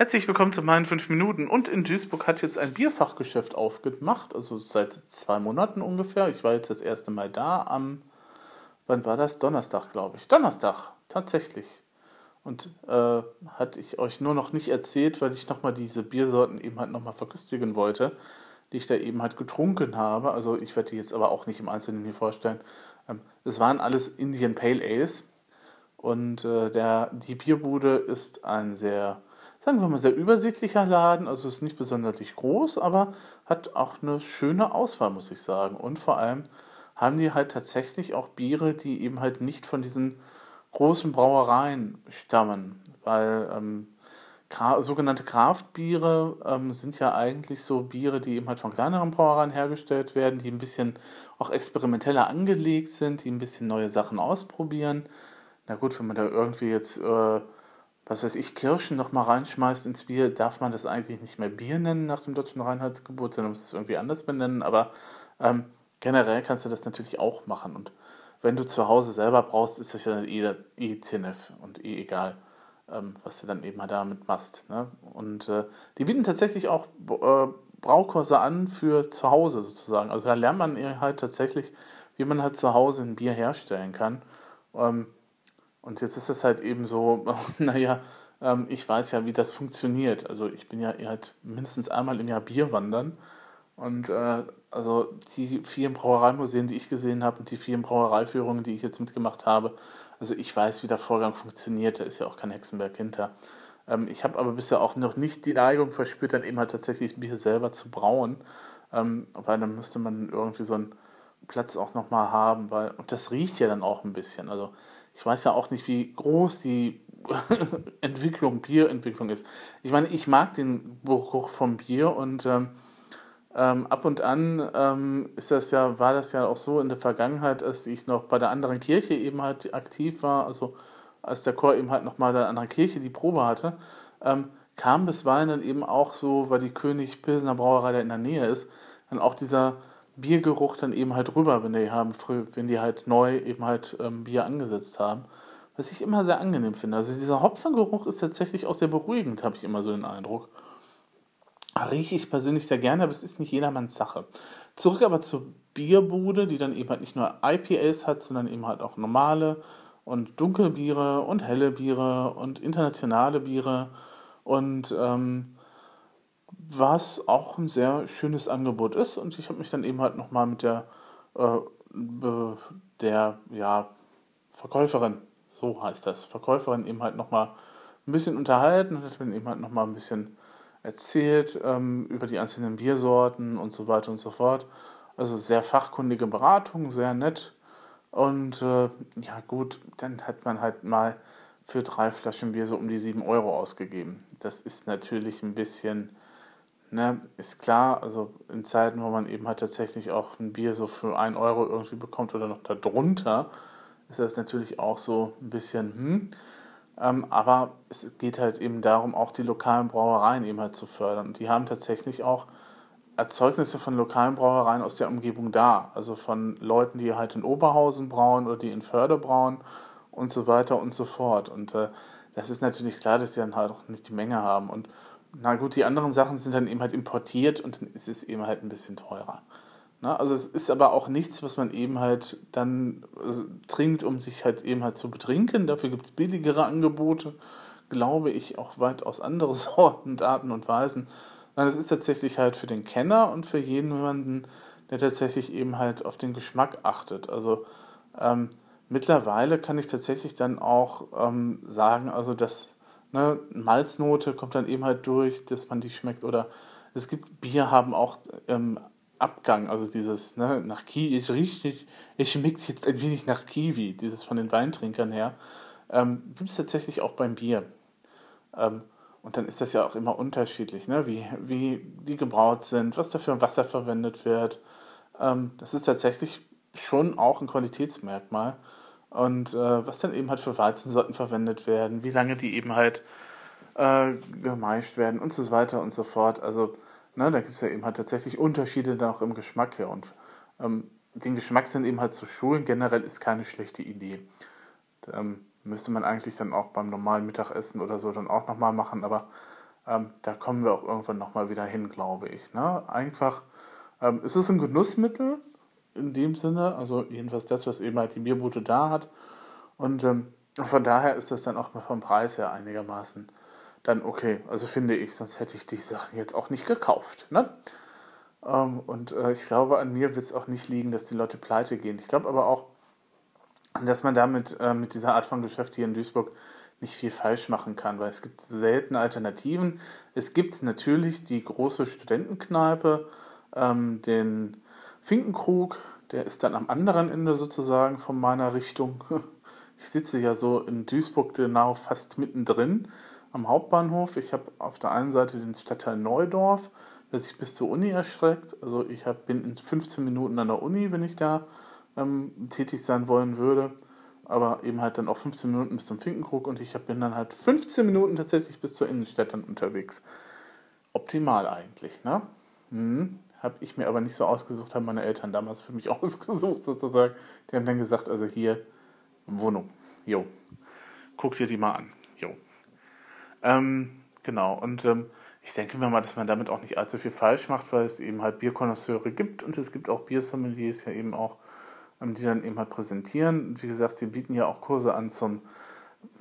Herzlich willkommen zu meinen 5 Minuten. Und in Duisburg hat jetzt ein Bierfachgeschäft aufgemacht, also seit zwei Monaten ungefähr. Ich war jetzt das erste Mal da am, wann war das? Donnerstag, glaube ich. Donnerstag, tatsächlich. Und äh, hatte ich euch nur noch nicht erzählt, weil ich nochmal diese Biersorten eben halt nochmal verköstigen wollte, die ich da eben halt getrunken habe. Also ich werde die jetzt aber auch nicht im Einzelnen hier vorstellen. Ähm, es waren alles Indian Pale Ales. Und äh, der, die Bierbude ist ein sehr sagen wir mal, sehr übersichtlicher Laden. Also ist nicht besonders groß, aber hat auch eine schöne Auswahl, muss ich sagen. Und vor allem haben die halt tatsächlich auch Biere, die eben halt nicht von diesen großen Brauereien stammen. Weil ähm, sogenannte Kraftbiere ähm, sind ja eigentlich so Biere, die eben halt von kleineren Brauereien hergestellt werden, die ein bisschen auch experimenteller angelegt sind, die ein bisschen neue Sachen ausprobieren. Na gut, wenn man da irgendwie jetzt äh, was weiß ich, Kirschen noch mal reinschmeißt ins Bier, darf man das eigentlich nicht mehr Bier nennen nach dem deutschen Reinheitsgebot, sondern muss es irgendwie anders benennen. Aber ähm, generell kannst du das natürlich auch machen. Und wenn du zu Hause selber brauchst, ist das ja eh, eh TNF und eh egal, ähm, was du dann eben halt damit machst. Ne? Und äh, die bieten tatsächlich auch äh, Braukurse an für zu Hause sozusagen. Also da lernt man halt tatsächlich, wie man halt zu Hause ein Bier herstellen kann. Ähm, und jetzt ist es halt eben so, naja, ähm, ich weiß ja, wie das funktioniert. Also ich bin ja halt mindestens einmal im Jahr Bier wandern. Und äh, also die vielen Brauereimuseen, die ich gesehen habe und die vielen Brauereiführungen, die ich jetzt mitgemacht habe, also ich weiß, wie der Vorgang funktioniert. Da ist ja auch kein Hexenberg hinter. Ähm, ich habe aber bisher auch noch nicht die Neigung verspürt, dann eben halt tatsächlich Bier selber zu brauen. Ähm, weil dann müsste man irgendwie so einen Platz auch nochmal haben, weil, und das riecht ja dann auch ein bisschen. Also ich weiß ja auch nicht, wie groß die Entwicklung, Bierentwicklung ist. Ich meine, ich mag den Geruch vom Bier und ähm, ähm, ab und an ähm, ist das ja, war das ja auch so in der Vergangenheit, als ich noch bei der anderen Kirche eben halt aktiv war, also als der Chor eben halt noch mal der anderen Kirche die Probe hatte, ähm, kam bisweilen dann eben auch so, weil die König Pilsener Brauerei da in der Nähe ist, dann auch dieser Biergeruch dann eben halt rüber, wenn die haben, wenn die halt neu eben halt ähm, Bier angesetzt haben. Was ich immer sehr angenehm finde. Also dieser Hopfengeruch ist tatsächlich auch sehr beruhigend, habe ich immer so den Eindruck. Rieche ich persönlich sehr gerne, aber es ist nicht jedermanns Sache. Zurück aber zur Bierbude, die dann eben halt nicht nur IPAs hat, sondern eben halt auch normale und dunkle Biere und helle Biere und internationale Biere und ähm, was auch ein sehr schönes Angebot ist. Und ich habe mich dann eben halt nochmal mit der, äh, der ja, Verkäuferin, so heißt das, Verkäuferin eben halt nochmal ein bisschen unterhalten und hat mir eben halt nochmal ein bisschen erzählt ähm, über die einzelnen Biersorten und so weiter und so fort. Also sehr fachkundige Beratung, sehr nett. Und äh, ja gut, dann hat man halt mal für drei Flaschen Bier so um die sieben Euro ausgegeben. Das ist natürlich ein bisschen Ne, ist klar, also in Zeiten, wo man eben halt tatsächlich auch ein Bier so für 1 Euro irgendwie bekommt oder noch darunter, ist das natürlich auch so ein bisschen, hm. Ähm, aber es geht halt eben darum, auch die lokalen Brauereien eben halt zu fördern. Und die haben tatsächlich auch Erzeugnisse von lokalen Brauereien aus der Umgebung da. Also von Leuten, die halt in Oberhausen brauen oder die in Förde brauen und so weiter und so fort. Und äh, das ist natürlich klar, dass die dann halt auch nicht die Menge haben. Und na gut, die anderen Sachen sind dann eben halt importiert und dann ist es eben halt ein bisschen teurer. Na, also es ist aber auch nichts, was man eben halt dann also, trinkt, um sich halt eben halt zu betrinken. Dafür gibt es billigere Angebote, glaube ich, auch weitaus andere Sorten und Arten und Weisen. Nein, es ist tatsächlich halt für den Kenner und für jemanden, der tatsächlich eben halt auf den Geschmack achtet. Also ähm, mittlerweile kann ich tatsächlich dann auch ähm, sagen, also dass ne, Malznote kommt dann eben halt durch, dass man die schmeckt. Oder es gibt Bier haben auch ähm, Abgang, also dieses, ne, nach Kiwi, es riecht, es schmeckt jetzt ein wenig nach Kiwi, dieses von den Weintrinkern her. Ähm, gibt es tatsächlich auch beim Bier. Ähm, und dann ist das ja auch immer unterschiedlich, ne? wie, wie die gebraut sind, was dafür Wasser verwendet wird. Ähm, das ist tatsächlich schon auch ein Qualitätsmerkmal und äh, was dann eben halt für Weizensorten verwendet werden, wie lange die eben halt äh, gemeischt werden und so weiter und so fort. Also ne, da gibt es ja eben halt tatsächlich Unterschiede dann auch im Geschmack her und ähm, den Geschmack sind eben halt zu schulen generell ist keine schlechte Idee. Ähm, müsste man eigentlich dann auch beim normalen Mittagessen oder so dann auch nochmal machen, aber ähm, da kommen wir auch irgendwann nochmal wieder hin, glaube ich. Ne? Einfach, ähm, es ist ein Genussmittel in dem Sinne, also jedenfalls das, was eben halt die Bierbude da hat. Und ähm, von daher ist das dann auch vom Preis her einigermaßen dann okay. Also finde ich, sonst hätte ich die Sachen jetzt auch nicht gekauft. Ne? Ähm, und äh, ich glaube, an mir wird es auch nicht liegen, dass die Leute pleite gehen. Ich glaube aber auch, dass man damit äh, mit dieser Art von Geschäft hier in Duisburg nicht viel falsch machen kann, weil es gibt selten Alternativen. Es gibt natürlich die große Studentenkneipe, ähm, den Finkenkrug, der ist dann am anderen Ende sozusagen von meiner Richtung. Ich sitze ja so in Duisburg genau fast mittendrin am Hauptbahnhof. Ich habe auf der einen Seite den Stadtteil Neudorf, der sich bis zur Uni erschreckt. Also ich hab, bin in 15 Minuten an der Uni, wenn ich da ähm, tätig sein wollen würde. Aber eben halt dann auch 15 Minuten bis zum Finkenkrug und ich bin dann halt 15 Minuten tatsächlich bis zur Innenstadt dann unterwegs. Optimal eigentlich, ne? Hm. Habe ich mir aber nicht so ausgesucht, haben meine Eltern damals für mich ausgesucht sozusagen. Die haben dann gesagt, also hier Wohnung, jo, guck dir die mal an, jo. Ähm, genau, und ähm, ich denke mir mal, dass man damit auch nicht allzu viel falsch macht, weil es eben halt Bierkonnoisseure gibt und es gibt auch Biersommeliers ja eben auch, ähm, die dann eben halt präsentieren. Und wie gesagt, die bieten ja auch Kurse an zum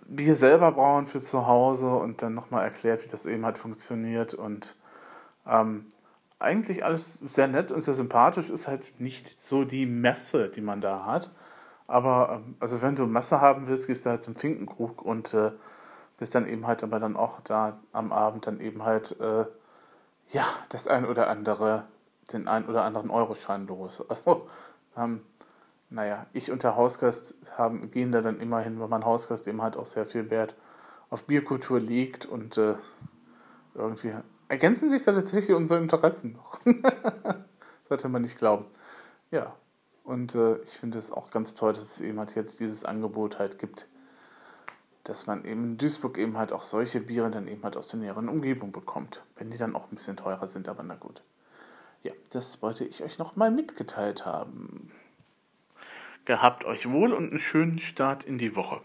Bier selber brauen für zu Hause und dann nochmal erklärt, wie das eben halt funktioniert und ähm, eigentlich alles sehr nett und sehr sympathisch, ist halt nicht so die Messe, die man da hat. Aber, ähm, also wenn du Messe haben willst, gehst du halt zum Finkenkrug und äh, bist dann eben halt aber dann auch da am Abend dann eben halt, äh, ja, das ein oder andere, den ein oder anderen Euroschein los. Also, ähm, naja, ich und der Hausgast haben, gehen da dann immer hin, weil mein Hausgast eben halt auch sehr viel Wert auf Bierkultur legt und äh, irgendwie ergänzen sich da tatsächlich unsere Interessen noch. Sollte man nicht glauben. Ja, und äh, ich finde es auch ganz toll, dass es eben halt jetzt dieses Angebot halt gibt dass man eben in Duisburg eben halt auch solche Biere dann eben halt aus der näheren Umgebung bekommt. Wenn die dann auch ein bisschen teurer sind, aber na gut. Ja, das wollte ich euch nochmal mitgeteilt haben. Gehabt euch wohl und einen schönen Start in die Woche.